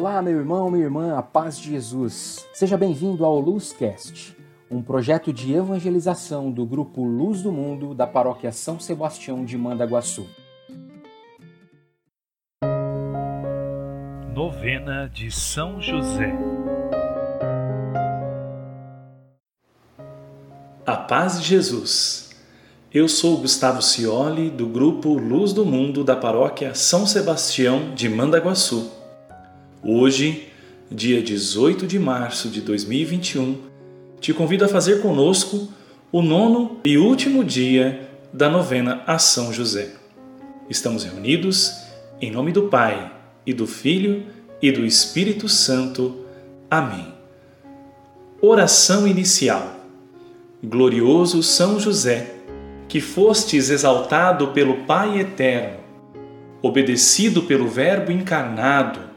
Olá, meu irmão, minha irmã, a paz de Jesus. Seja bem-vindo ao Luzcast, um projeto de evangelização do grupo Luz do Mundo da paróquia São Sebastião de Mandaguaçu. Novena de São José. A paz de Jesus. Eu sou Gustavo Cioli, do grupo Luz do Mundo da paróquia São Sebastião de Mandaguaçu. Hoje, dia 18 de março de 2021, te convido a fazer conosco o nono e último dia da novena a São José. Estamos reunidos em nome do Pai e do Filho e do Espírito Santo. Amém. Oração inicial. Glorioso São José, que fostes exaltado pelo Pai eterno, obedecido pelo Verbo encarnado,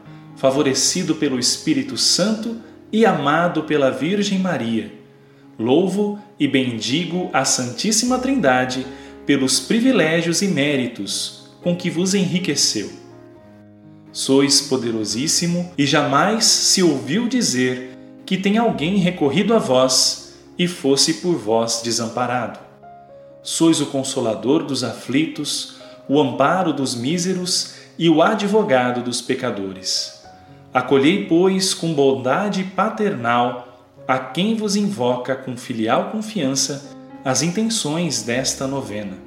favorecido pelo Espírito Santo e amado pela Virgem Maria. Louvo e bendigo a Santíssima Trindade pelos privilégios e méritos com que vos enriqueceu. Sois poderosíssimo e jamais se ouviu dizer que tem alguém recorrido a vós e fosse por vós desamparado. Sois o consolador dos aflitos, o amparo dos míseros e o advogado dos pecadores. Acolhei, pois, com bondade paternal a quem vos invoca com filial confiança as intenções desta novena.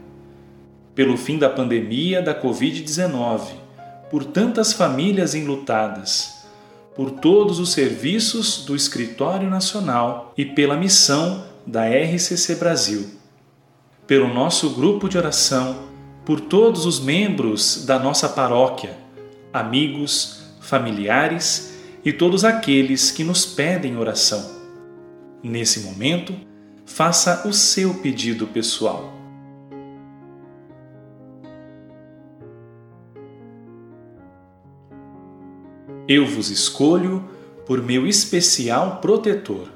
Pelo fim da pandemia da Covid-19, por tantas famílias enlutadas, por todos os serviços do Escritório Nacional e pela missão da RCC Brasil. Pelo nosso grupo de oração, por todos os membros da nossa paróquia, amigos, familiares e todos aqueles que nos pedem oração. Nesse momento, faça o seu pedido pessoal. Eu vos escolho por meu especial protetor.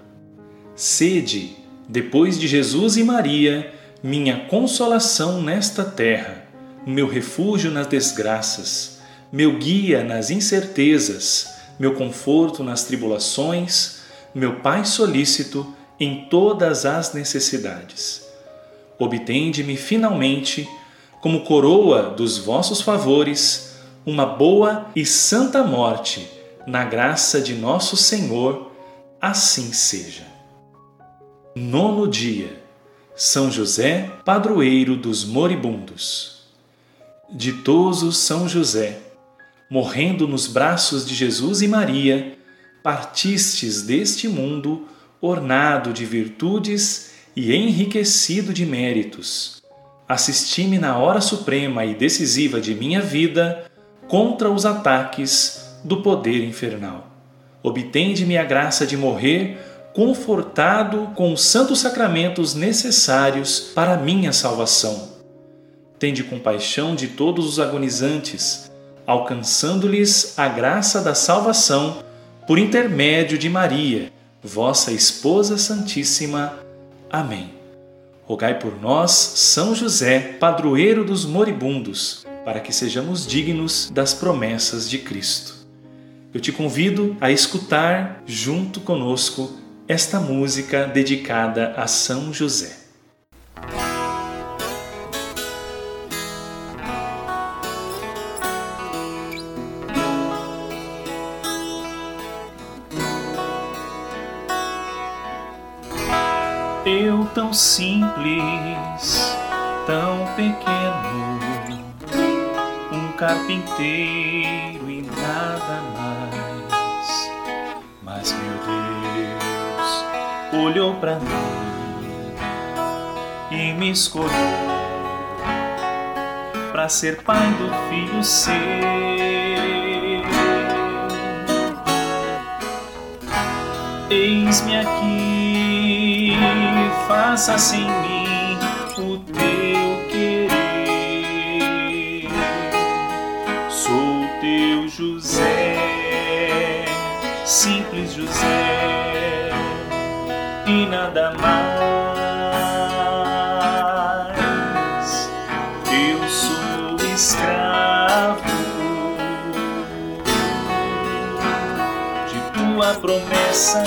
Sede, depois de Jesus e Maria, minha consolação nesta terra, meu refúgio nas desgraças meu guia nas incertezas, meu conforto nas tribulações, meu Pai solícito em todas as necessidades. Obtende-me finalmente, como coroa dos vossos favores, uma boa e santa morte, na graça de nosso Senhor, assim seja. Nono dia. São José, padroeiro dos moribundos. Ditoso São José, morrendo nos braços de Jesus e Maria, partistes deste mundo ornado de virtudes e enriquecido de méritos. Assisti-me na hora suprema e decisiva de minha vida contra os ataques do poder infernal. Obtende-me a graça de morrer confortado com os santos sacramentos necessários para minha salvação. Tende compaixão de todos os agonizantes alcançando-lhes a graça da salvação por intermédio de Maria, vossa esposa santíssima. Amém. Rogai por nós, São José, padroeiro dos moribundos, para que sejamos dignos das promessas de Cristo. Eu te convido a escutar junto conosco esta música dedicada a São José. Eu tão simples, tão pequeno, um carpinteiro e nada mais. Mas meu Deus olhou para mim e me escolheu para ser pai do filho seu. Eis-me aqui faça-se em mim o teu querer. Sou teu José, simples José, e nada mais. Eu sou escravo tua promessa,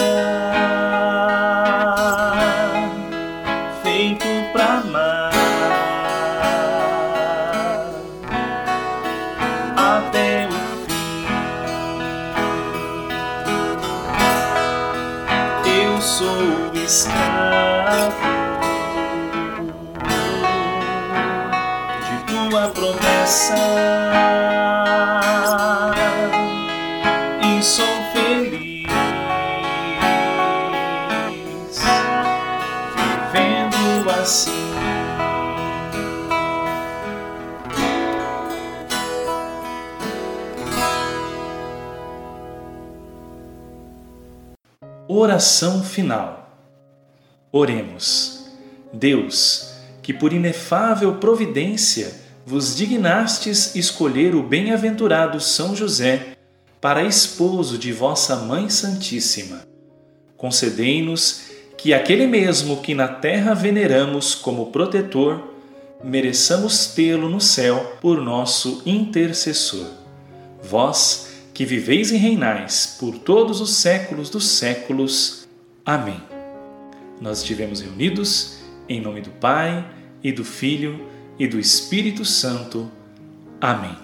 tua promessa. assim. Oração final. Oremos. Deus, que por inefável providência vos dignastes escolher o bem-aventurado São José para esposo de vossa Mãe Santíssima. Concedei-nos que aquele mesmo que na terra veneramos como protetor, mereçamos tê-lo no céu por nosso intercessor. Vós, que viveis e reinais por todos os séculos dos séculos. Amém. Nós estivemos reunidos em nome do Pai, e do Filho, e do Espírito Santo. Amém.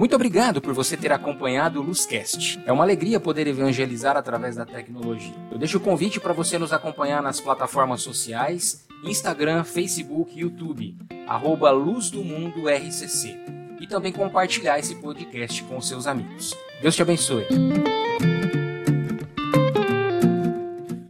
Muito obrigado por você ter acompanhado o Luzcast. É uma alegria poder evangelizar através da tecnologia. Eu deixo o convite para você nos acompanhar nas plataformas sociais, Instagram, Facebook, YouTube, arroba Luz do Mundo RCC. E também compartilhar esse podcast com seus amigos. Deus te abençoe.